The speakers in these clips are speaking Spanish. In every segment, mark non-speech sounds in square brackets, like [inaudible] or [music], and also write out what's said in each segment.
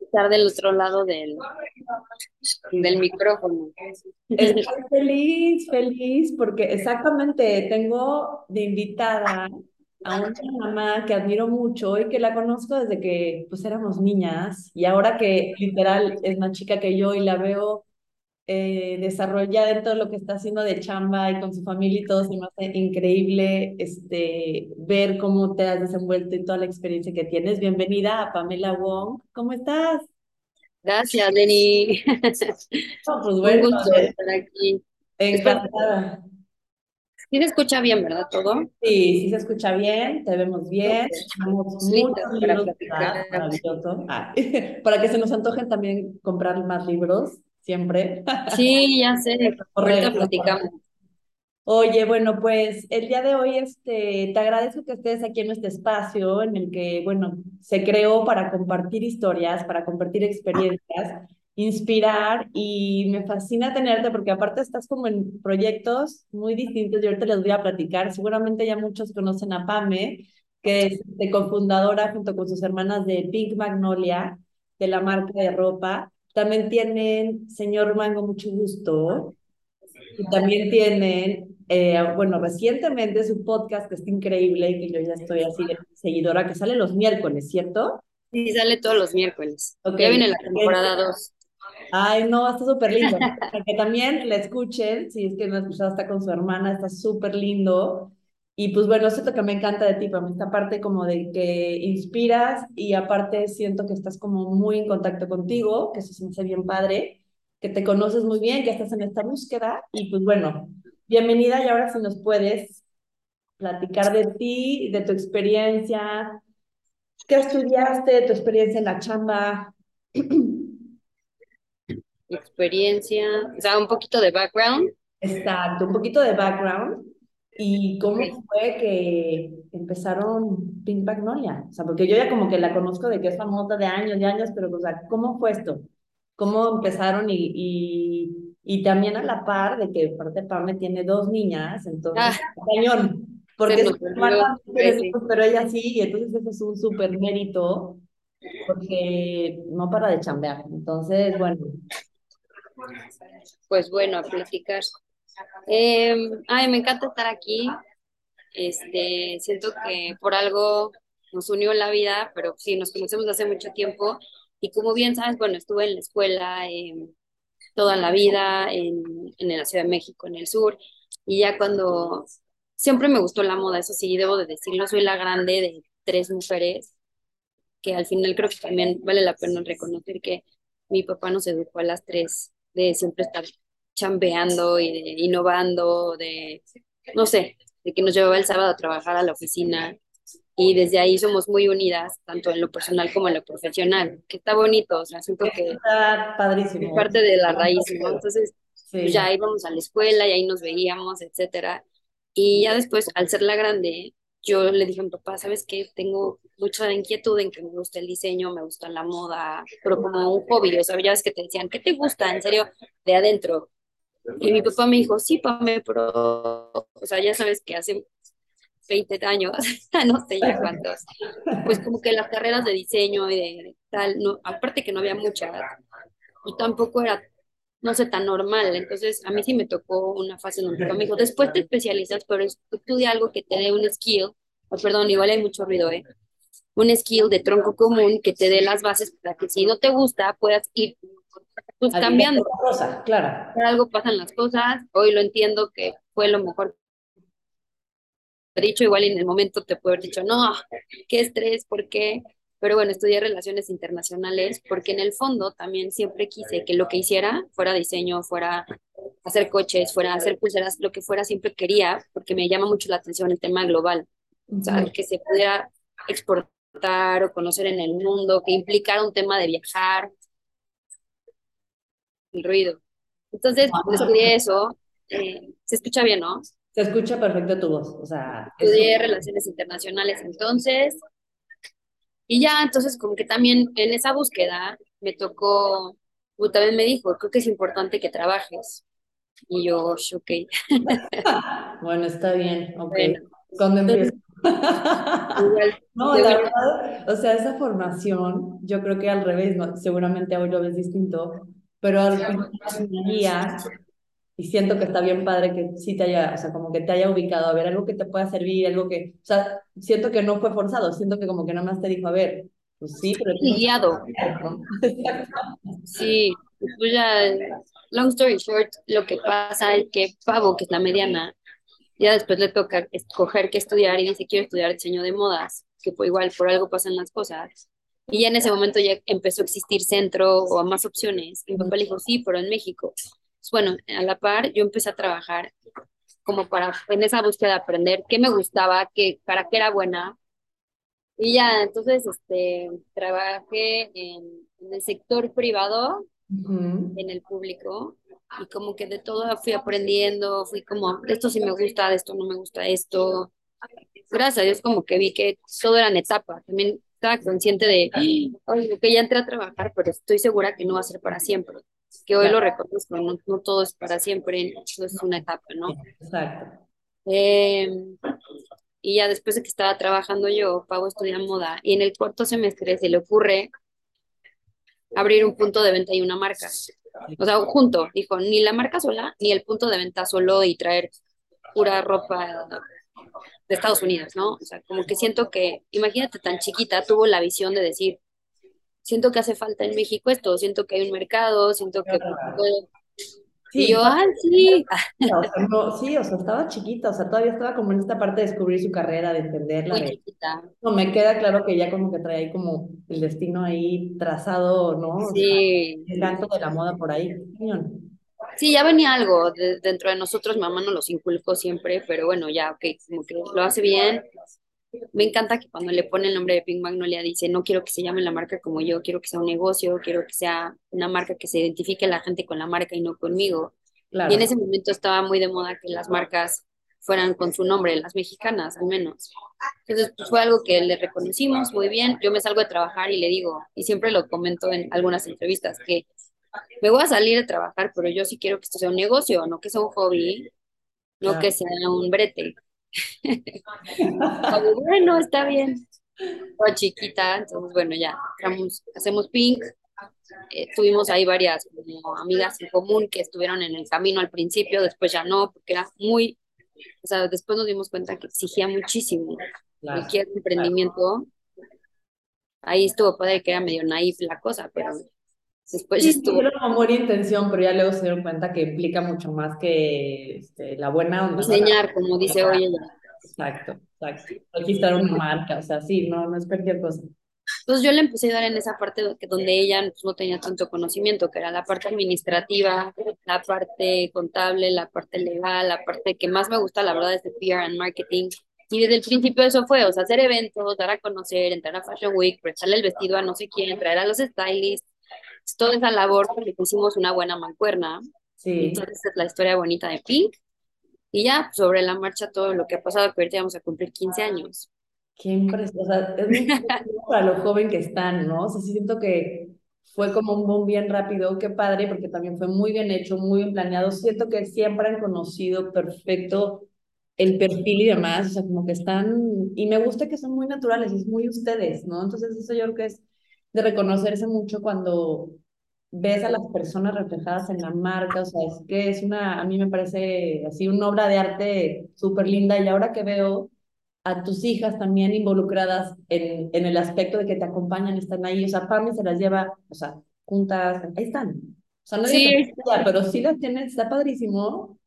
estar del otro lado del, del micrófono. Estoy feliz, feliz, porque exactamente tengo de invitada a una mamá que admiro mucho y que la conozco desde que pues éramos niñas y ahora que literal es más chica que yo y la veo eh, desarrollada en todo lo que está haciendo de chamba y con su familia y todo, se me hace increíble este, ver cómo te has desenvuelto y toda la experiencia que tienes. Bienvenida a Pamela Wong. ¿Cómo estás? Gracias, Lenny. [laughs] pues bueno, Un gusto estar aquí. Encantada. Sí se escucha bien, ¿verdad? ¿Todo? Sí, sí se escucha bien, te vemos bien. Tenemos muchos libros maravilloso. Ah, [laughs] para que se nos antojen también comprar más libros, siempre. Sí, ya sé. [laughs] Ahorita platicamos. Oye, bueno, pues el día de hoy este, te agradezco que estés aquí en este espacio en el que, bueno, se creó para compartir historias, para compartir experiencias, inspirar y me fascina tenerte porque aparte estás como en proyectos muy distintos y ahorita les voy a platicar. Seguramente ya muchos conocen a Pame, que es este, cofundadora junto con sus hermanas de Pink Magnolia, de la marca de ropa. También tienen Señor Mango, mucho gusto. Y también tienen eh, bueno, recientemente su podcast que está increíble y que yo ya estoy así de seguidora, que sale los miércoles, ¿cierto? Sí, sale todos los miércoles. Okay. Ya viene la temporada 2. Ay, no, está súper lindo. que también la escuchen, si es que no ha escuchado, está con su hermana, está súper lindo. Y pues bueno, eso es lo que me encanta de ti, para esta parte como de que inspiras y aparte siento que estás como muy en contacto contigo, que eso se me hace bien padre, que te conoces muy bien, que estás en esta búsqueda y pues bueno, Bienvenida y ahora si nos puedes platicar de ti, de tu experiencia, qué estudiaste, tu experiencia en la chamba. Experiencia, o sea, un poquito de background. Exacto, un poquito de background. ¿Y cómo fue que empezaron Pink Magnolia? O sea, porque yo ya como que la conozco de que es famosa de años y años, pero o sea, ¿cómo fue esto? ¿Cómo empezaron y, y y también a la par de que parte Pame tiene dos niñas, entonces, ah, cañón, porque es hermana, pero ella sí, y entonces eso es un súper mérito, porque no para de chambear. Entonces, bueno. Pues bueno, a platicar. Eh, ay, me encanta estar aquí. Este, siento que por algo nos unió la vida, pero sí, nos conocemos hace mucho tiempo. Y como bien sabes, bueno, estuve en la escuela, eh, toda la vida en, en la Ciudad de México, en el sur, y ya cuando siempre me gustó la moda, eso sí, debo de decirlo, soy la grande de tres mujeres, que al final creo que también vale la pena reconocer que mi papá nos educó a las tres, de siempre estar chambeando y de innovando, de, no sé, de que nos llevaba el sábado a trabajar a la oficina y desde ahí somos muy unidas, tanto en lo personal como en lo profesional, que está bonito, o sea, siento que está padrísimo. es parte de la raíz, ¿no? Entonces, pues ya íbamos a la escuela y ahí nos veíamos, etcétera. Y ya después, al ser la grande, yo le dije a mi papá, ¿sabes qué? Tengo mucha inquietud en que me gusta el diseño, me gusta la moda, pero como un hobby, o sea, ya ves que te decían, ¿qué te gusta? En serio, de adentro. Y mi papá me dijo, sí, Pame, pero, o sea, ya sabes que hace 20 años, [laughs] no sé ya cuántos, pues como que las carreras de diseño y de tal, no, aparte que no había muchas, y tampoco era, no sé, tan normal. Entonces, a mí sí me tocó una fase donde me dijo, después te especializas, pero estudia algo que te dé un skill, oh, perdón, igual hay mucho ruido, ¿eh? Un skill de tronco común que te dé las bases para que si no te gusta puedas ir pues, cambiando. Claro. Por algo pasan las cosas, hoy lo entiendo que fue lo mejor dicho, igual en el momento te puedo haber dicho, no, qué estrés, ¿por qué? Pero bueno, estudié relaciones internacionales porque en el fondo también siempre quise que lo que hiciera fuera diseño, fuera hacer coches, fuera hacer pulseras, lo que fuera, siempre quería, porque me llama mucho la atención el tema global, o sea, que se pudiera exportar o conocer en el mundo, que implicara un tema de viajar, el ruido. Entonces, estudié eso, eh, se escucha bien, ¿no? Se escucha perfecto tu voz, o sea. Estudié relaciones internacionales entonces, y ya, entonces como que también en esa búsqueda me tocó, también me dijo, creo que es importante que trabajes. Y yo, ok. [laughs] bueno, está bien, ok. ¿Cuándo empiezas? [laughs] no, la verdad, o sea, esa formación, yo creo que al revés, ¿no? seguramente hoy lo ves distinto, pero al final guía y siento que está bien padre que sí te haya, o sea, como que te haya ubicado, a ver, algo que te pueda servir, algo que, o sea, siento que no fue forzado, siento que como que nada más te dijo, a ver, pues sí, pero... Sí, guiado. [laughs] sí, pues ya, long story short, lo que pasa es que Pavo, que es la mediana, ya después le toca escoger qué estudiar y dice, quiero estudiar diseño de modas, que fue igual, por algo pasan las cosas. Y ya en ese momento ya empezó a existir centro o más opciones. Mi papá le dijo, sí, pero en México. Pues bueno, a la par yo empecé a trabajar como para, en esa búsqueda de aprender qué me gustaba, qué, para qué era buena. Y ya, entonces, este, trabajé en, el sector privado, en el público, y como que de todo fui aprendiendo, fui como, esto sí me gusta, de esto no me gusta esto. Gracias a Dios como que vi que todo eran etapas. También estaba consciente de, oye, que ya entré a trabajar, pero estoy segura que no va a ser para siempre. Que hoy lo reconozco, no, no todo es para siempre, eso es una etapa, ¿no? Exacto. Em, y ya después de que estaba trabajando yo, Pavo estudia moda, y en el cuarto semestre se le ocurre abrir un punto de venta y una marca. O sea, junto, dijo, ni la marca sola, ni el punto de venta solo y traer pura ropa de Estados Unidos, ¿no? O sea, como que siento que, imagínate tan chiquita, tuvo la visión de decir, siento que hace falta en México esto, siento que hay un mercado, siento que... Sí, y yo, ah, sí. [laughs] O sea, no, sí, o sea, estaba chiquita, o sea, todavía estaba como en esta parte de descubrir su carrera, de entenderla. Muy chiquita. No, me queda claro que ya como que trae ahí como el destino ahí trazado, ¿no? Sí. el canto de la moda por ahí. Sí, ya venía algo dentro de nosotros, mamá nos los inculcó siempre, pero bueno, ya, ok, como que lo hace bien. Me encanta que cuando le pone el nombre de Pink Magnolia dice, no quiero que se llame la marca como yo, quiero que sea un negocio, quiero que sea una marca que se identifique la gente con la marca y no conmigo. Y en ese momento estaba muy de moda que las marcas fueran con su nombre, las mexicanas al menos. Entonces pues, fue algo que le reconocimos muy bien. Yo me salgo de trabajar y le digo, y siempre lo comento en algunas entrevistas, que me voy a salir de trabajar, pero yo sí quiero que esto sea un negocio, no que sea un hobby, no que sea un brete. [laughs] bueno, está bien. O chiquita, entonces bueno, ya, hacemos pink. Eh, tuvimos ahí varias amigas en común que estuvieron en el camino al principio, después ya no, porque era muy, o sea, después nos dimos cuenta que exigía muchísimo cualquier emprendimiento. Ahí estuvo padre que era medio naif la cosa, pero Después sí, estuvo. amor e intención, pero ya luego se dieron cuenta que implica mucho más que este, la buena onda. Diseñar, como dice hoy ella. Exacto, exacto. Registrar una marca, o sea, sí, no, no es cualquier cosa. Entonces yo le empecé a dar en esa parte donde ella pues, no tenía tanto conocimiento, que era la parte administrativa, la parte contable, la parte legal, la parte que más me gusta, la verdad, es de PR and marketing. Y desde el principio eso fue, o sea, hacer eventos, dar a conocer, entrar a Fashion Week, prestarle el vestido a no sé quién, traer a los stylists, toda esa labor porque pusimos una buena mancuerna. Sí. Entonces es la historia bonita de Pink. Y ya sobre la marcha todo lo que ha pasado, que ahorita vamos a cumplir 15 años. Qué impresión, o sea, es muy para lo joven que están, ¿no? O sea, sí siento que fue como un boom bien rápido, qué padre, porque también fue muy bien hecho, muy bien planeado. Siento que siempre han conocido perfecto el perfil y demás, o sea, como que están, y me gusta que son muy naturales, es muy ustedes, ¿no? Entonces eso yo creo que es de reconocerse mucho cuando ves a las personas reflejadas en la marca, o sea, es que es una, a mí me parece así una obra de arte súper linda y ahora que veo a tus hijas también involucradas en, en el aspecto de que te acompañan, están ahí, o sea, Pami se las lleva, o sea, juntas, ahí están. O sea, no sí. pero sí las tienes, está padrísimo.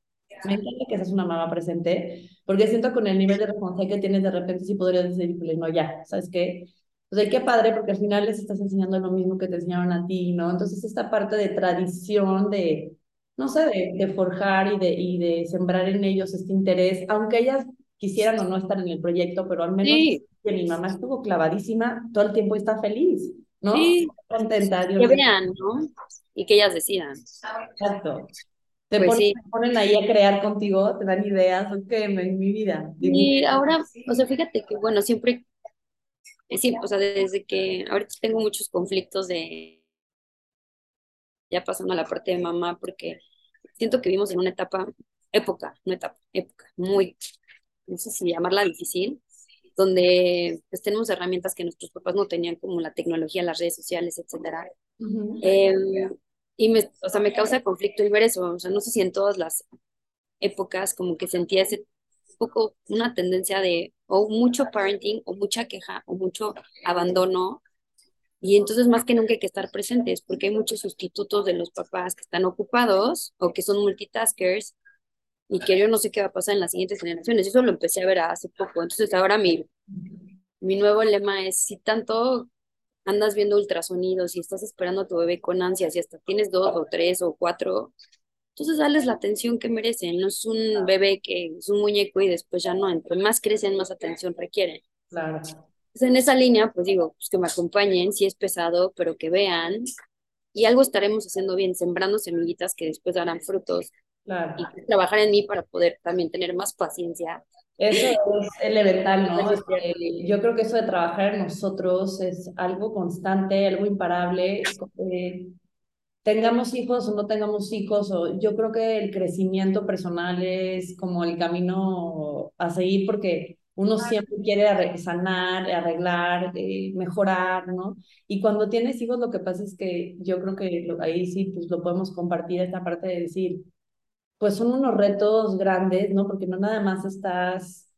Me encanta que seas una mamá presente, porque siento con el nivel de responsabilidad que tienes de repente sí podrías decir, no, ya, ¿sabes qué? O sea, qué padre, porque al final les estás enseñando lo mismo que te enseñaron a ti, ¿no? Entonces, esta parte de tradición, de, no sé, de, de forjar y de, y de sembrar en ellos este interés, aunque ellas quisieran o no estar en el proyecto, pero al menos que mi mamá estuvo clavadísima todo el tiempo está feliz, ¿no? Sí. Contenta. que vean, ¿no? Y que ellas decidan. Exacto. Te pues ponen, ahí a crear contigo, te dan ideas, ok, en mi vida. Y ahora, o sea, fíjate que, bueno, siempre sí, o sea, desde que ahorita tengo muchos conflictos de, ya pasando a la parte de mamá, porque siento que vivimos en una etapa, época, no etapa, época, muy, no sé si llamarla difícil, donde pues, tenemos herramientas que nuestros papás no tenían, como la tecnología, las redes sociales, etcétera. Em, y me, o sea, me causa conflicto el ver eso, o sea, no sé si en todas las épocas como que sentía ese poco una tendencia de o mucho parenting o mucha queja o mucho abandono y entonces más que nunca hay que estar presentes porque hay muchos sustitutos de los papás que están ocupados o que son multitaskers y que yo no sé qué va a pasar en las siguientes generaciones. Eso lo empecé a ver hace poco. Entonces ahora mi, mi nuevo lema es, si tanto andas viendo ultrasonidos y estás esperando a tu bebé con ansias y hasta tienes dos o tres o cuatro, entonces dales la atención que merecen. No es un bebé que es un muñeco y después ya no. Entre más crecen, más atención requieren. Claro. Entonces, en esa línea, pues digo, pues que me acompañen, si es pesado, pero que vean. Y algo estaremos haciendo bien, sembrando semillitas que después darán frutos. Claro. Y trabajar en mí para poder también tener más paciencia. Eso es [laughs] elemental, ¿no? yo creo que eso de trabajar en nosotros es algo constante, algo imparable. Eh, tengamos hijos o no tengamos hijos, o yo creo que el crecimiento personal es como el camino a seguir porque uno siempre quiere sanar, arreglar, eh, mejorar, ¿no? Y cuando tienes hijos lo que pasa es que yo creo que ahí sí pues lo podemos compartir esta parte de decir, pues son unos retos grandes, ¿no? Porque no nada más estás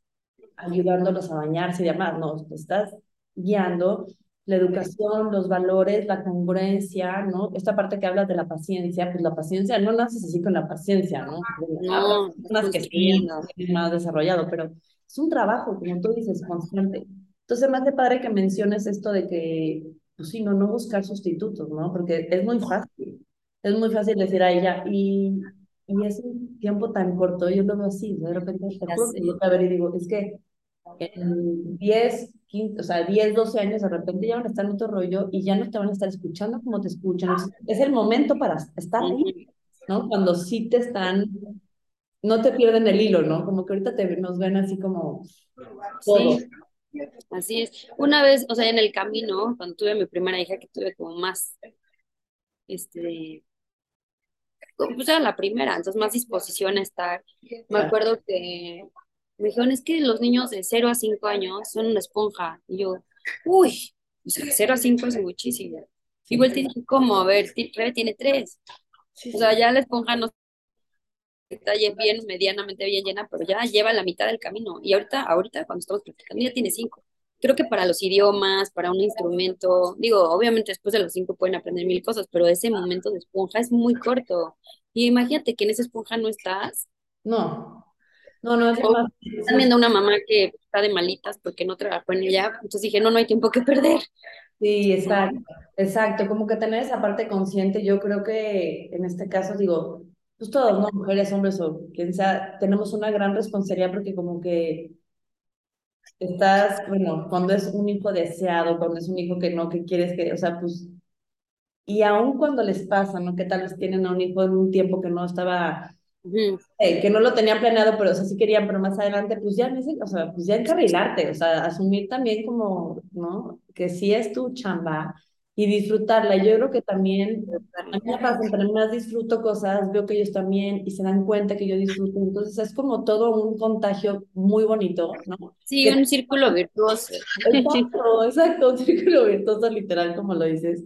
ayudándolos a bañarse y demás, no, estás guiando la educación, los valores, la congruencia, ¿no? Esta parte que hablas de la paciencia, pues la paciencia no naces así con la paciencia, ¿no? No, más que sí, más desarrollado, pero es un trabajo, como tú dices, constante. Entonces, más de padre que menciones esto de que, pues sí, no, no buscar sustitutos, ¿no? Porque es muy fácil, es muy fácil decir a ella, y, y es un tiempo tan corto, yo lo veo así, de repente, te yo ver y digo, es que en 10, 15, o sea, 10, 12 años de repente ya van a estar en otro rollo y ya no te van a estar escuchando como te escuchan. Es el momento para estar ahí, ¿no? Cuando sí te están, no te pierden el hilo, ¿no? Como que ahorita te, nos ven así como Sí. Así es. Una vez, o sea, en el camino, cuando tuve a mi primera hija, que tuve como más, este, pues era la primera, entonces más disposición a estar. Me acuerdo que me dijeron, es que los niños de 0 a 5 años son una esponja. Y yo, uy, o sea, 0 a 5 es muchísimo. Igual te dije, ¿cómo? A ver, Rebe tiene 3. O sea, ya la esponja no está bien, medianamente bien llena, pero ya lleva la mitad del camino. Y ahorita, ahorita cuando estamos practicando, ya tiene 5. Creo que para los idiomas, para un instrumento, digo, obviamente después de los 5 pueden aprender mil cosas, pero ese momento de esponja es muy corto. Y imagínate que en esa esponja no estás. No, no, no, es más. Están viendo una mamá que está de malitas porque no trabajó en ella, entonces dije, no, no hay tiempo que perder. Sí, exacto, exacto, como que tener esa parte consciente, yo creo que en este caso digo, pues todos, ¿no? Mujeres, hombres o quien sea, tenemos una gran responsabilidad porque como que estás, bueno, cuando es un hijo deseado, cuando es un hijo que no, que quieres que, o sea, pues, y aún cuando les pasa, ¿no? Que tal vez tienen a un hijo en un tiempo que no estaba eh, que no lo tenían planeado, pero o sea, sí querían, pero más adelante, pues ya, o sea, pues ya encarrilarte, o sea, asumir también como, ¿no? Que sí es tu chamba y disfrutarla. Yo creo que también, a mí me pasa, entre más disfruto cosas, veo que ellos también y se dan cuenta que yo disfruto, entonces es como todo un contagio muy bonito, ¿no? Sí, un círculo virtuoso. Exacto, exacto, un círculo virtuoso literal, como lo dices.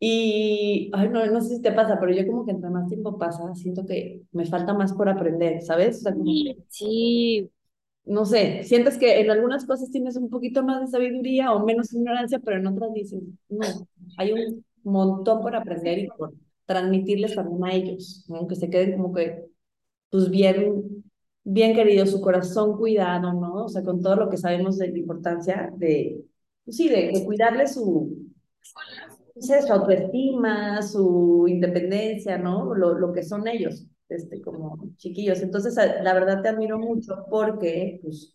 Y, ay, no, no sé si te pasa, pero yo como que entre más tiempo pasa, siento que me falta más por aprender, ¿sabes? O sea, como sí. No sé, sientes que en algunas cosas tienes un poquito más de sabiduría o menos ignorancia, pero en otras dices, no, hay un montón por aprender y por transmitirles también a ellos, ¿no? Que se queden como que, pues bien, bien queridos, su corazón cuidado, ¿no? O sea, con todo lo que sabemos de la importancia de, pues sí, de, de cuidarle su, su autoestima, su independencia, ¿no? Lo, lo que son ellos, este, como chiquillos. Entonces, la verdad te admiro mucho porque, pues,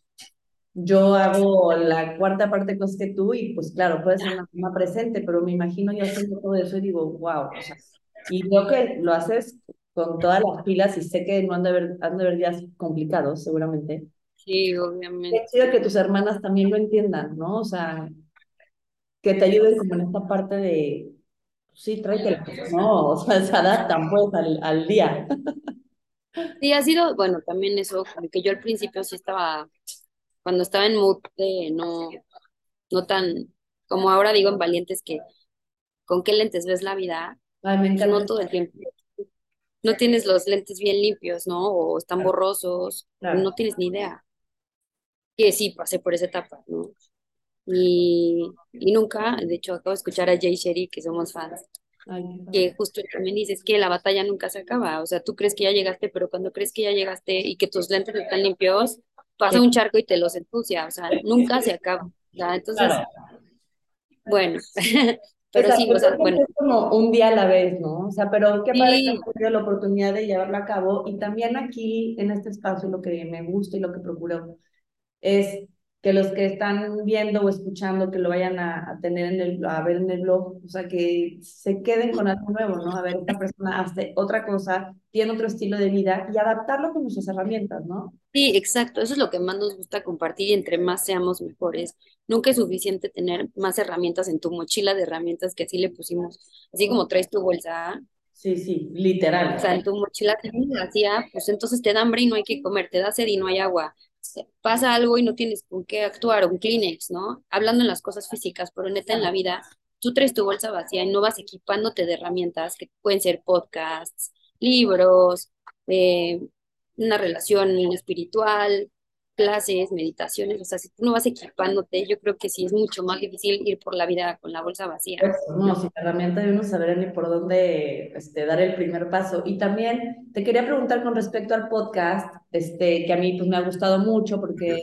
yo hago la cuarta parte de cosas que tú y, pues, claro, puedes ser una mamá presente, pero me imagino yo haciendo todo eso y digo, wow, o sea, y veo que lo haces con todas las pilas y sé que no han de haber, han de haber días complicados, seguramente. Sí, obviamente. Es chido que tus hermanas también lo entiendan, ¿no? O sea, que te ayuden como en esta parte de, sí, tráete, no, o sea, se adaptan pues al, al día. Sí, ha sido, bueno, también eso, que yo al principio sí estaba cuando estaba en mood de no, no tan, como ahora digo en Valientes que con qué lentes ves la vida, Ay, me pues encanta. no todo el tiempo. No tienes los lentes bien limpios, ¿no? O están borrosos, claro. no tienes ni idea. Que sí, pasé por esa etapa, ¿no? Y, y nunca, de hecho, acabo de escuchar a Jay Sherry, que somos fans, Ay, que justo también dice, es que la batalla nunca se acaba, o sea, tú crees que ya llegaste, pero cuando crees que ya llegaste y que tus lentes están limpios, pasa un charco y te los ensucia, o sea, nunca se acaba, o sea, entonces, Claro. bueno, [laughs] pero sí, Exacto, o sea, bueno, que es como un día a la vez, ¿no? O sea, pero qué padre que sí, has tenido la oportunidad de llevarlo a cabo. Y también aquí, en este espacio, lo que me gusta y lo que procuro es que los que están viendo o escuchando, que lo vayan a, a tener en el, a ver en el blog, o sea, que se queden con algo nuevo, ¿no? A ver, esta persona hace otra cosa, tiene otro estilo de vida y adaptarlo con nuestras herramientas, ¿no? sí, exacto, eso es lo que más nos gusta compartir y entre más seamos mejores. Nunca es suficiente tener más herramientas en tu mochila de herramientas que así le pusimos, así como traes tu bolsa, Sí, sí, O sea, en literal. tu mochila tienes vacía, pues entonces te da hambre y no hay que comer, te da sed y no hay agua. Pasa algo y no tienes con qué actuar, un Kleenex, ¿no? Hablando en las cosas físicas, pero neta en la vida, tú traes tu bolsa vacía y no vas equipándote de herramientas que pueden ser podcasts, libros, eh, una relación espiritual, clases, meditaciones, o sea, si tú no vas equipándote, yo creo que sí es mucho más difícil ir por la vida con la bolsa vacía. Pues, no, sin herramienta de uno saber ni por dónde este, dar el primer paso. Y también te quería preguntar con respecto al podcast, este, que a mí pues me ha gustado mucho porque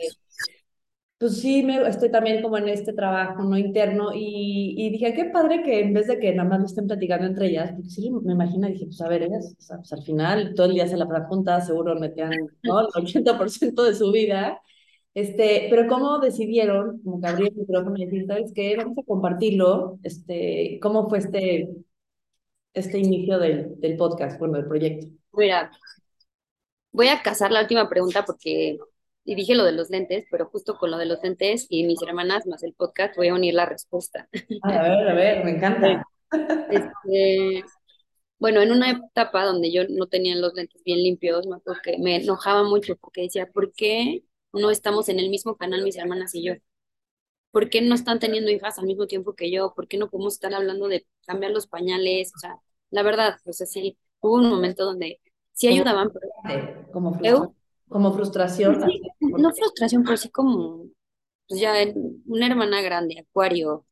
pues sí, me, estoy también como en este trabajo no interno y, y dije, qué padre que en vez de que nada más lo estén platicando entre ellas, porque sí me imagino, dije, pues a ver, ellas, o sea, pues al final todo el día se la pasan juntas, seguro metían, ¿no? El 80% de su vida, este, pero cómo decidieron, como que abrir el micrófono y decir, ¿sabes qué? Vamos a compartirlo, este, ¿cómo fue este, este inicio del, del podcast, bueno, del proyecto? Mira, Voy a casar la última pregunta porque y dije lo de los lentes, pero justo con lo de los lentes y mis hermanas más el podcast voy a unir la respuesta. A ver, a ver, me encanta. este, bueno, en una etapa donde yo no tenía los lentes bien limpios, me acuerdo que me enojaba mucho porque decía, ¿por qué no estamos en el mismo canal mis hermanas y yo? ¿Por qué no están teniendo hijas al mismo tiempo que yo? ¿Por qué no podemos estar hablando de cambiar los pañales? O sea, la verdad, pues así, hubo un momento donde sí ayudaban, pero como frustración, como frustración, sí, no frustración, pero sí como, pues ya una hermana grande, Acuario,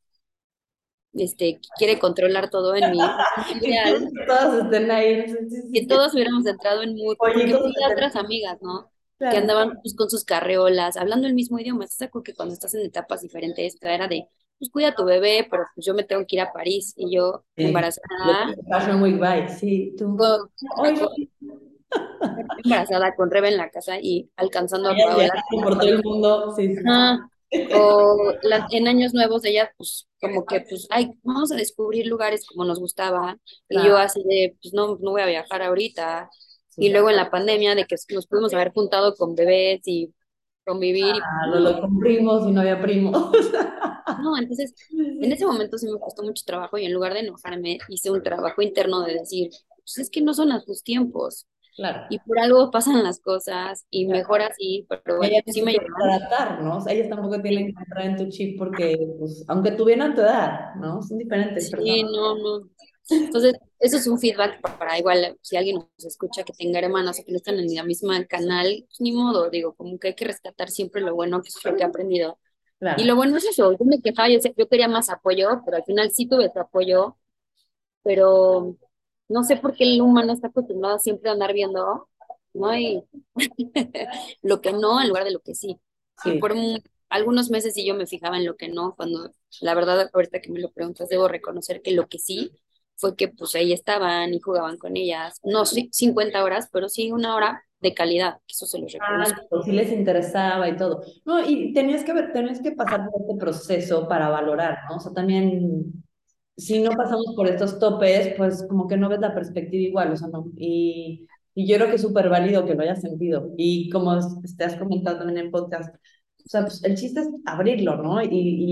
este, quiere controlar todo en mí. Y [laughs] que ideal todos estén ahí. Que todos hubiéramos entrado en mood, porque a estén- otras amigas, ¿no? Que andaban pues, con sus carreolas, hablando el mismo idioma. ¿Estás acuerdo que cuando estás en etapas diferentes, esta era de, pues cuida a tu bebé, pero pues yo me tengo que ir a París y yo Sí. Embarazada, Fashion Week, bye. Sí, tú. con, Oye, embarazada con Rebe en la casa y alcanzando a ellas Paola. por todo el mundo. Sí, sí. Ajá. O la- en años nuevos ella, pues, como que, pues, ay, vamos a descubrir lugares como nos gustaba. Y yo así de, pues, no, no voy a viajar ahorita. Y luego en la pandemia de que nos pudimos haber juntado con bebés y convivir y Ah, lo, no, lo con primos y no había primos. no, entonces [laughs] en ese momento sí me costó mucho trabajo y en lugar de enojarme hice un trabajo interno de decir, pues es que no son a tus tiempos Claro. y por algo pasan las cosas y mejor así, pero Y bueno, ellas sí me adaptar, ¿no? O sea, ellas tampoco tienen que entrar en tu chip porque, pues, aunque tuvieran tu edad, ¿no? Son diferentes Sí, personas. no, no. Entonces, eso es un feedback para igual, si alguien nos escucha que tenga hermanas o que no están en la misma canal, pues ni modo, digo, como que hay que rescatar siempre lo bueno, que es lo que he aprendido. Y Claro. lo bueno es eso, yo me quejaba, yo, yo quería más apoyo, pero al final sí tuve ese apoyo, pero no sé por qué el humano está acostumbrado siempre a andar viendo, ¿no? Y [laughs] lo que no en lugar de lo que sí. Y Sí. por algunos meses sí yo me fijaba en lo que no, cuando la verdad ahorita que me lo preguntas debo reconocer que lo que sí fue que pues ahí estaban y jugaban con ellas, no sí, 50 horas, pero sí una hora de calidad, que eso se los Ah, reconozco. pues sí les interesaba y todo. No, y tenías que ver, tenías que pasar por este proceso para valorar, ¿no? O sea, también, si no pasamos por estos topes, pues como que no ves la perspectiva igual, o sea, no. Y, y yo creo que es súper válido que lo hayas sentido. Y como es- te has comentado también en podcast, o sea, pues el chiste es abrirlo, ¿no? Y,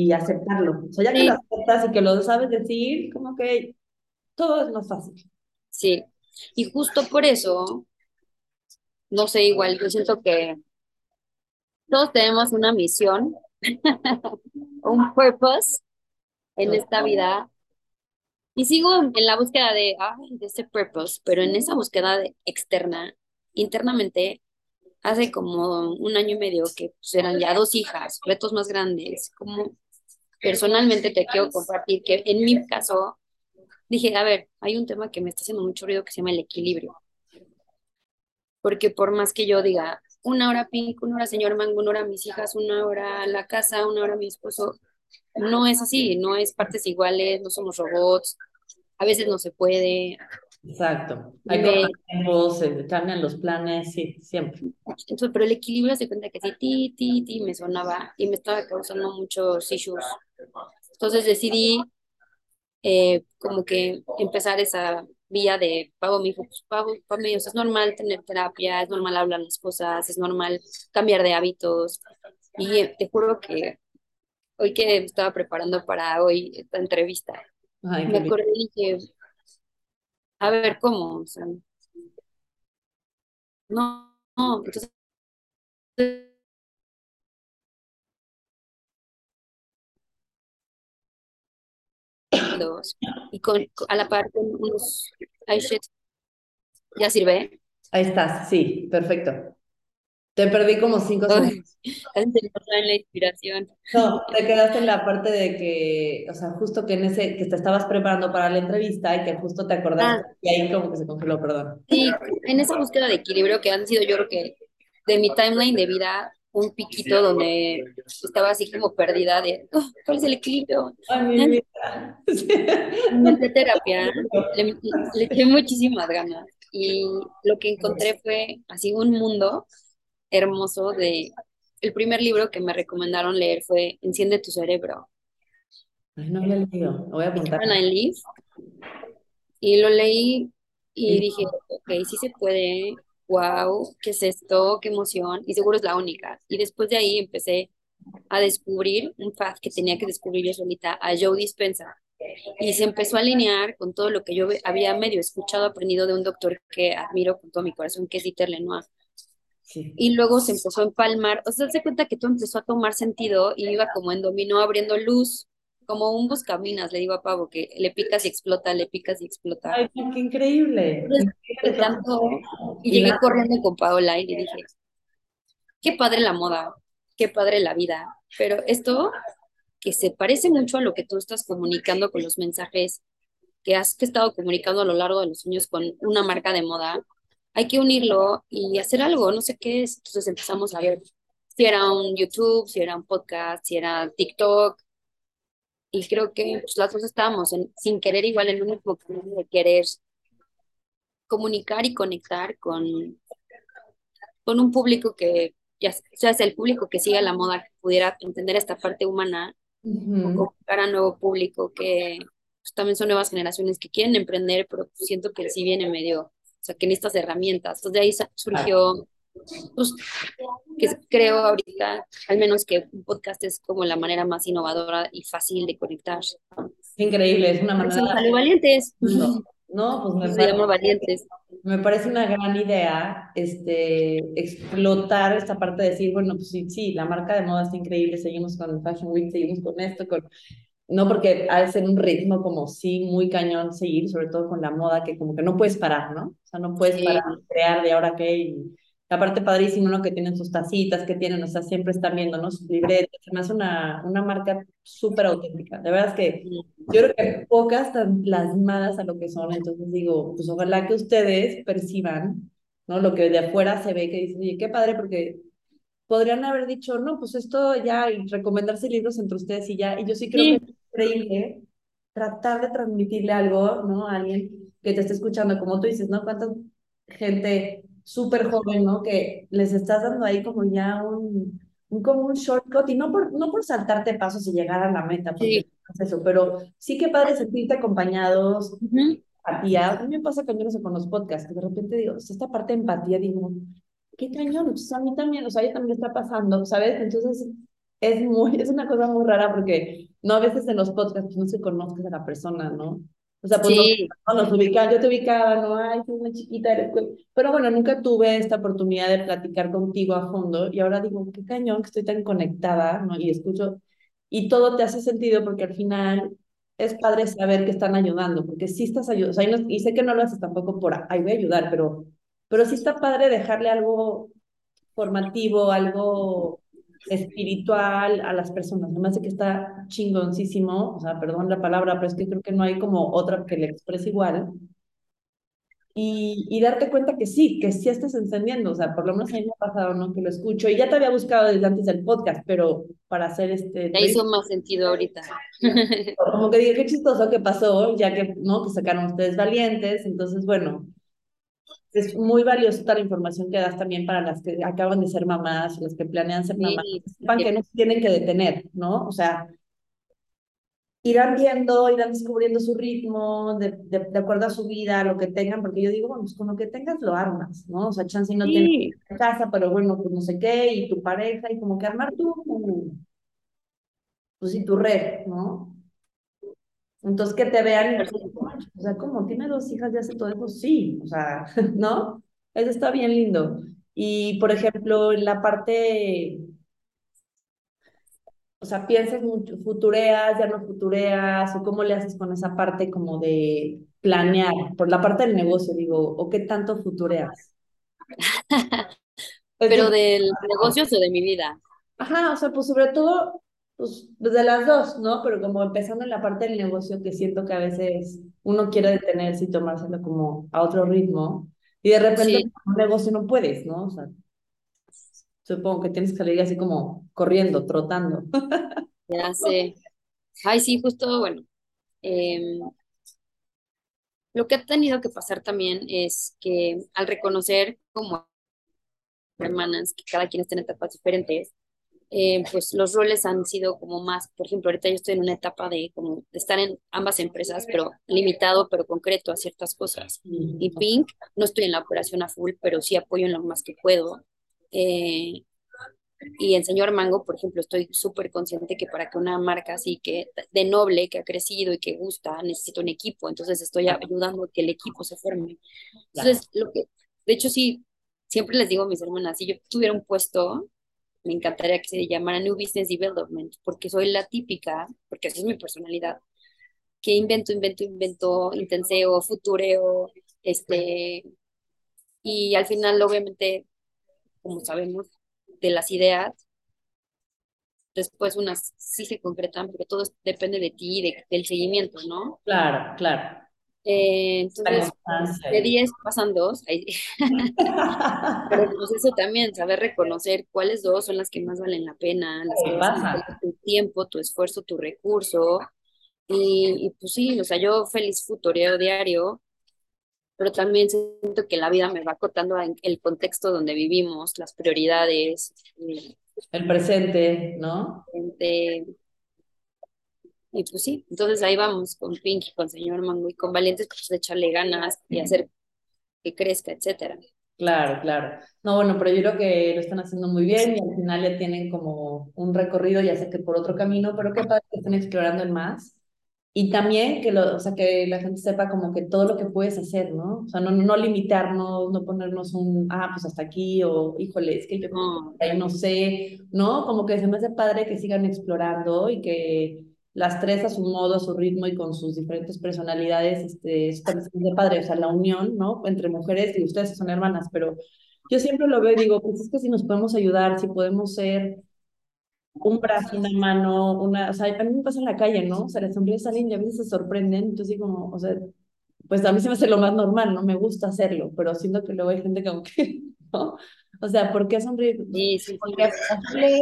y aceptarlo. O sea, ya que lo Sí, aceptas y que lo sabes decir, como que todo es más fácil. sí. Y justo por eso, no sé, igual yo siento que todos tenemos una misión, [laughs] un purpose en esta vida. Y sigo en la búsqueda de, de ese purpose, pero en esa búsqueda externa, internamente, hace como un año y medio que pues, eran ya dos hijas, retos más grandes, como personalmente te quiero compartir que en mi caso dije, a ver, hay un tema que me está haciendo mucho ruido que se llama el equilibrio. Porque por más que yo diga, una hora Pink, una hora señor Mango, una hora mis hijas, una hora la casa, una hora mi esposo, no es así, no es partes iguales, no somos robots, a veces no se puede. Exacto. Hay se cambian los planes, sí, siempre. Entonces, pero el equilibrio se cuenta que sí, ti, ti, ti, me sonaba y me estaba causando muchos issues. Entonces decidí eh, como que empezar esa vía de pago mi pues pago, pago o sea, es normal tener terapia, es normal hablar las cosas, es normal cambiar de hábitos. Y eh, te juro que hoy que estaba preparando para hoy esta entrevista, me acordé y dije, a ver, ¿cómo? O sea, no, no, entonces y con, a la parte unos ¿Ya sirve? Ahí estás, sí, perfecto. Te perdí como cinco segundos. [laughs] En la inspiración. No, te quedaste en la parte de que, o sea, justo que en ese, que te estabas preparando para la entrevista y que justo te acordaste ah. y ahí como que se congeló, perdón. Sí, en esa búsqueda de equilibrio que han sido yo creo que de mi timeline de vida un piquito donde estaba así como perdida de, oh, ¿cuál es el equilibrio? Ay, mi [laughs] terapia, le, le eché muchísimas ganas y lo que encontré fue así un mundo hermoso de... El primer libro que me recomendaron leer fue Enciende tu cerebro. Ay, no lo he leído, lo voy a apuntar. Y lo leí y dije, ok, sí se puede, wow, ¿qué es esto? ¿Qué emoción? Y seguro es la única. Y después de ahí empecé a descubrir un fact que tenía que descubrir yo solita, a Joe Dispensa. Y se empezó a alinear con todo lo que yo había medio escuchado, aprendido de un doctor que admiro con todo mi corazón, que es Dieter Lenoir. Sí. Y luego se empezó a empalmar, o sea, se cuenta que todo empezó a tomar sentido y iba como en dominó abriendo luz, como un buscaminas, le digo a Pavo, que le picas y explota, le picas y explota. ¡Ay, qué increíble! y llegué corriendo con Paola y le dije, qué padre la moda, qué padre la vida, pero esto que se parece mucho a lo que tú estás comunicando con los mensajes que has que estado comunicando a lo largo de los años con una marca de moda, hay que unirlo y hacer algo, no sé qué es. Entonces empezamos a ver si era un YouTube, si era un podcast, si era TikTok, y creo que pues, las dos estábamos sin querer igual en un mismo de querer comunicar y conectar con, con un público que ya sea, es el público que siga la moda, que pudiera entender esta parte humana, o a nuevo público que pues, también son nuevas generaciones que quieren emprender, pero siento que sí viene medio, sea, que necesitas herramientas. Entonces de ahí surgió pues, que creo ahorita, al menos que un podcast es como la manera más innovadora y fácil de conectar. Increíble, es una manera... Son valientes. No, [laughs] no, pues me parece, valientes. Me parece una gran idea este, explotar esta parte de decir, bueno, pues sí, sí, la marca de moda está increíble, seguimos con Fashion Week, seguimos con esto, con... No porque ha de ser un ritmo como sí, muy cañón seguir, sobre todo con la moda, que como que no puedes parar, ¿no? O sea, no puedes parar de crear de ahora qué y la parte padrísima, ¿no? Que tienen sus tacitas, que tienen, o sea, siempre están viendo, ¿no? Sus libretas. Se hace una, una marca súper auténtica. De verdad es que yo creo que pocas están plasmadas a lo que son. Entonces digo, pues ojalá que ustedes perciban, ¿no? Lo que de afuera se ve, que dicen, oye, qué padre, porque podrían haber dicho, no, pues esto ya, y recomendarse libros entre ustedes y ya. Y yo sí creo que increíble tratar de transmitirle algo, ¿no? A alguien que te esté escuchando, como tú dices, ¿no? ¿Cuánta gente súper joven, ¿no? Que les estás dando ahí como ya un, un, como un shortcut y no por, no por saltarte pasos y llegar a la meta, porque sí. eso, pero sí que padre sentirte acompañados, empatía. A mí me pasa cañones con los podcasts, que de repente digo, esta parte de empatía, digo, qué cañón, pues a mí también, o sea, a mí también está pasando, ¿sabes? Entonces, es muy, es una cosa muy rara porque no a veces en los podcasts no se conoces a la persona, ¿no? O sea, pues no, nos ubicaban, yo te ubicaba, no, ay, soy una chiquita de la escuela. Pero bueno, nunca tuve esta oportunidad de platicar contigo a fondo y ahora digo, qué cañón que estoy tan conectada, ¿no? Y escucho, y todo te hace sentido porque al final es padre saber que están ayudando, porque sí estás ayudando, o sea, y, y sé que no lo haces tampoco por, ay, voy a ayudar, pero, pero sí está padre dejarle algo formativo, algo espiritual a las personas. Me hace que está chingoncísimo, o sea, perdón la palabra, pero es que creo que no hay como otra que le exprese igual. Y, y, darte cuenta que sí, que sí estás encendiendo, o sea, por lo menos a mí me ha pasado, ¿no? Que lo escucho y ya te había buscado desde antes del podcast, pero para hacer este... Ya hizo más sentido ahorita. [laughs] Como que dije, qué chistoso que pasó, ya que, ¿no? Que sacaron ustedes valientes, entonces, bueno, es muy valiosa la información que das también para las que acaban de ser mamás, las que planean ser mamás, sepan que no tienen que detener, ¿no? O sea, irán viendo, irán descubriendo su ritmo, de, de, acuerdo a su vida, lo que tengan, porque yo digo, bueno, pues con lo que tengas lo armas, ¿no? O sea, chance no tienes casa, pero bueno, pues no sé qué, y tu pareja, y como que armar tu, pues y tu red, ¿no? Entonces que te vean, o sea, ¿cómo? ¿Tiene dos hijas y hace todo eso? Sí, o sea, [laughs] ¿no? Eso está bien lindo. Y, por ejemplo, en la parte, o sea, piensas mucho, futureas, ya no futureas, o cómo le haces con esa parte como de planear, por la parte del negocio, digo, o qué tanto futureas. [laughs] Pero del negocio o de mi vida. Ajá, o sea, pues sobre todo pues, pues, de las dos, ¿no? Pero como empezando en la parte del negocio que siento que a veces uno quiere detenerse y tomárselo como a otro ritmo y de repente en un negocio no puedes, ¿no? O sea, supongo que tienes que salir así como corriendo, trotando. [laughs] Ya sé. Ay, sí, justo, bueno. Em, lo que ha tenido que pasar también es que al reconocer como hermanas que cada quien está en etapas diferentes, eh, pues los roles han sido como más, por ejemplo, ahorita yo estoy en una etapa de como de estar en ambas empresas, pero limitado, pero concreto a ciertas cosas. Y Pink, no estoy en la operación a full, pero sí apoyo en lo más que puedo. Eh, y en Señor Mango, por ejemplo, estoy súper consciente que para que una marca así que de noble, que ha crecido y que gusta, necesito un equipo. Entonces estoy ayudando a que el equipo se forme. Entonces, lo que, de hecho, sí, siempre les digo a mis hermanas, si yo tuviera un puesto, me encantaría que se llamara New Business Development, porque soy la típica, porque esa es mi personalidad, que invento, invento, invento, intenseo, futureo, este, y al final, obviamente, como sabemos, de las ideas, después unas sí se concretan, pero todo depende de ti, de, del seguimiento, ¿no? Claro, claro. Eh, entonces, de 10 pasan dos. [laughs] Pero pues eso también, saber reconocer cuáles dos son las que más valen la pena, las que más tu tiempo, tu esfuerzo, tu recurso. Y, pues sí, o sea, yo feliz futureo diario, pero también siento que la vida me va acotando en el contexto donde vivimos, las prioridades. El presente, ¿no? Y pues sí, entonces ahí vamos con Pinky, con Señor Mango y con Valientes, pues de echarle ganas y hacer que crezca, etcétera. Claro, claro. No, bueno, pero yo creo que lo están haciendo muy bien y al final ya tienen como un recorrido, ya sé que por otro camino, pero qué padre que estén explorando el más. Y también que, lo, o sea, que la gente sepa como que todo lo que puedes hacer, ¿no? O sea, no, no limitarnos, no ponernos un, ah, pues hasta aquí, o híjole, es que yo no, no sé, ¿no? Como que se me hace padre que sigan explorando y que las tres a su modo, a su ritmo y con sus diferentes personalidades, este, es de padre, o sea, la unión, ¿no? Entre mujeres y ustedes son hermanas, pero yo siempre lo veo y digo, pues es que si nos podemos ayudar, si podemos ser un brazo, una mano, una, o sea, a mí me pasa en la calle, ¿no? O sea, las sonríes salen y a veces se sorprenden, entonces como, o sea, pues a mí se me hace lo más normal, ¿no? Me gusta hacerlo, pero siento que luego hay gente que, [laughs] ¿no? O sea, ¿por qué sonreír? Sí, sí, Porque hacerle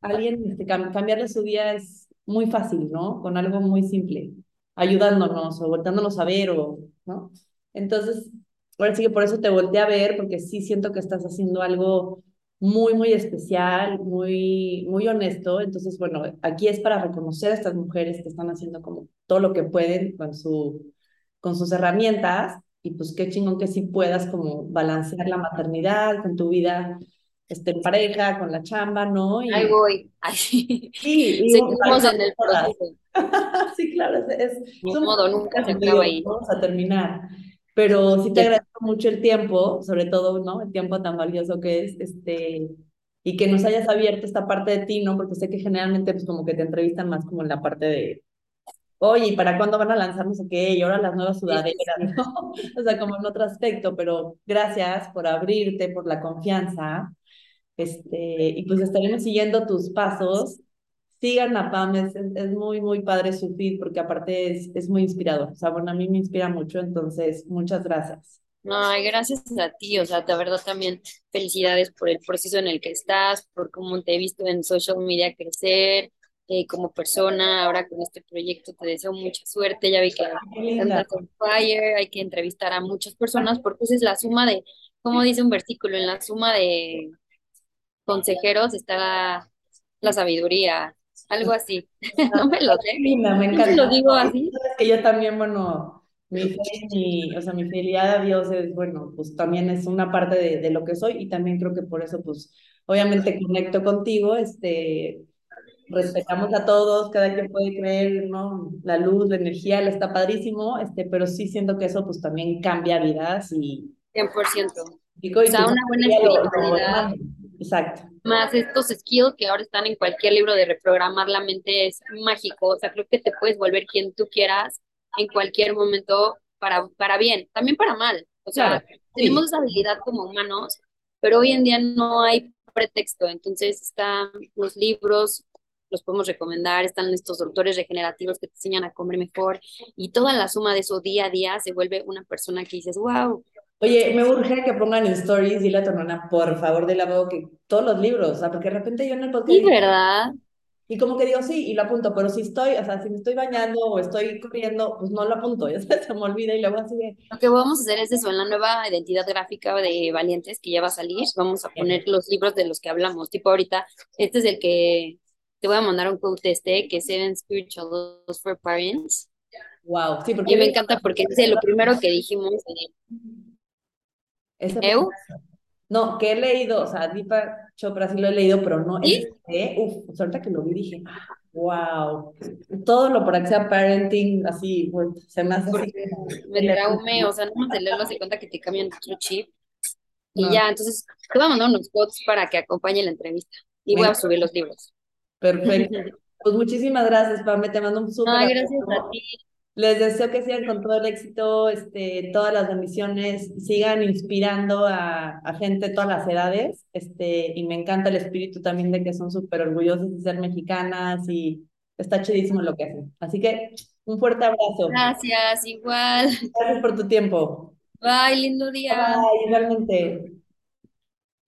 a alguien, este, cambiarle su día es muy fácil, ¿no? Con algo muy simple, ayudándonos o voltándonos a ver o, ¿no? Entonces, ahora sí que por eso te volteé a ver, porque sí siento que estás haciendo algo muy, muy especial, muy, muy honesto. Entonces, bueno, aquí es para reconocer a estas mujeres que están haciendo como todo lo que pueden con, su, con sus herramientas y pues qué chingón que sí puedas como balancear la maternidad con tu vida este, en pareja, con la chamba, ¿no? Y, Ahí voy. [laughs] Ahí. Sí, seguimos en el proceso. [laughs] sí, claro, es, es modo, nunca se acaba ahí. Vamos a terminar. Pero sí te agradezco mucho el tiempo, sobre todo, ¿no? El tiempo tan valioso que es, este, y que nos hayas abierto esta parte de ti, ¿no? Porque sé que generalmente, pues, como que te entrevistan más como en la parte de, oye, ¿y para cuándo van a lanzar no sé qué? Y ahora las nuevas sudaderas, ¿no? [laughs] O sea, como en otro aspecto, pero gracias por abrirte, por la confianza. Este, y pues estaremos siguiendo tus pasos. Sigan a Pam, es, es muy, muy padre su feed, porque aparte es, es muy inspirador. O sea, bueno, a mí me inspira mucho, entonces, muchas gracias. Ay, gracias a ti, o sea, de verdad también felicidades por el proceso en el que estás, por cómo te he visto en social media crecer, eh, como persona, ahora con este proyecto te deseo mucha suerte, ya vi que andas on fire, hay que entrevistar a muchas personas porque esa es la suma de, como dice un versículo, en la suma de consejeros está la, sabiduría, algo así, [laughs] no me lo sé, me encanta. lo digo así. que yo también, bueno mi fe, mi, o sea, mi fidelidad a Dios es, bueno, pues también es una parte de, de, lo que soy y también creo que por eso, pues, obviamente conecto contigo, este, respetamos a todos, cada quien puede creer, ¿no? La luz, la energía, le está padrísimo, este, pero sí siento que eso, pues, también cambia vidas y... 100%. Y, o sea, una buena espiritualidad. Exacto. Más estos skills que ahora están en cualquier libro de reprogramar la mente es mágico, o sea, creo que te puedes volver quien tú quieras en cualquier momento para, para bien, también para mal. O sea, tenemos esa habilidad como humanos, pero hoy en día no hay pretexto. Entonces están los libros, los podemos recomendar, están estos doctores regenerativos que te enseñan a comer mejor y toda la suma de eso día a día se vuelve una persona que dices, wow. Oye, me urge que pongan en stories, dile a tu hermana, por favor, de la que todos los libros, o sea, porque de repente yo en el podcast... Sí, ¿verdad? Y como que digo, sí, y lo apunto, pero si estoy, o sea, si me estoy bañando o estoy corriendo, pues no lo apunto, [laughs] ya se me olvida y luego así de... Lo que vamos a hacer es eso, en la nueva identidad gráfica de Valientes que ya va a salir, vamos a poner los libros de los que hablamos, tipo ahorita, este es el que te voy a mandar un quote este, que es Seven Spiritual Laws for Parents. Wow, sí, porque... Y me encanta porque es lo primero que dijimos. ¿Eu? No, que he leído, o sea, Deepak Chopra sí lo he leído, pero no ¿Sí? este, uf, suerte que lo vi dije, wow, todo lo para que sea parenting, así, bueno, se me hace así. Me traumé, o sea, no me leerlo se cuenta que te cambian otro chip. Y ya, entonces, te voy a mandar unos quotes para que acompañe la entrevista. Y voy a subir los libros. Perfecto. [laughs] Pues muchísimas gracias, Pame, te mando un súper. Ay, gracias a ti. Les deseo que sigan con todo el éxito, este, todas las bendiciones, sigan inspirando a, a, gente de todas las edades, este, y me encanta el espíritu también de que son súper orgullosos de ser mexicanas y está chidísimo lo que hacen. Así que un fuerte abrazo. Gracias, igual. Gracias por tu tiempo. Bye, lindo día. Bye, igualmente.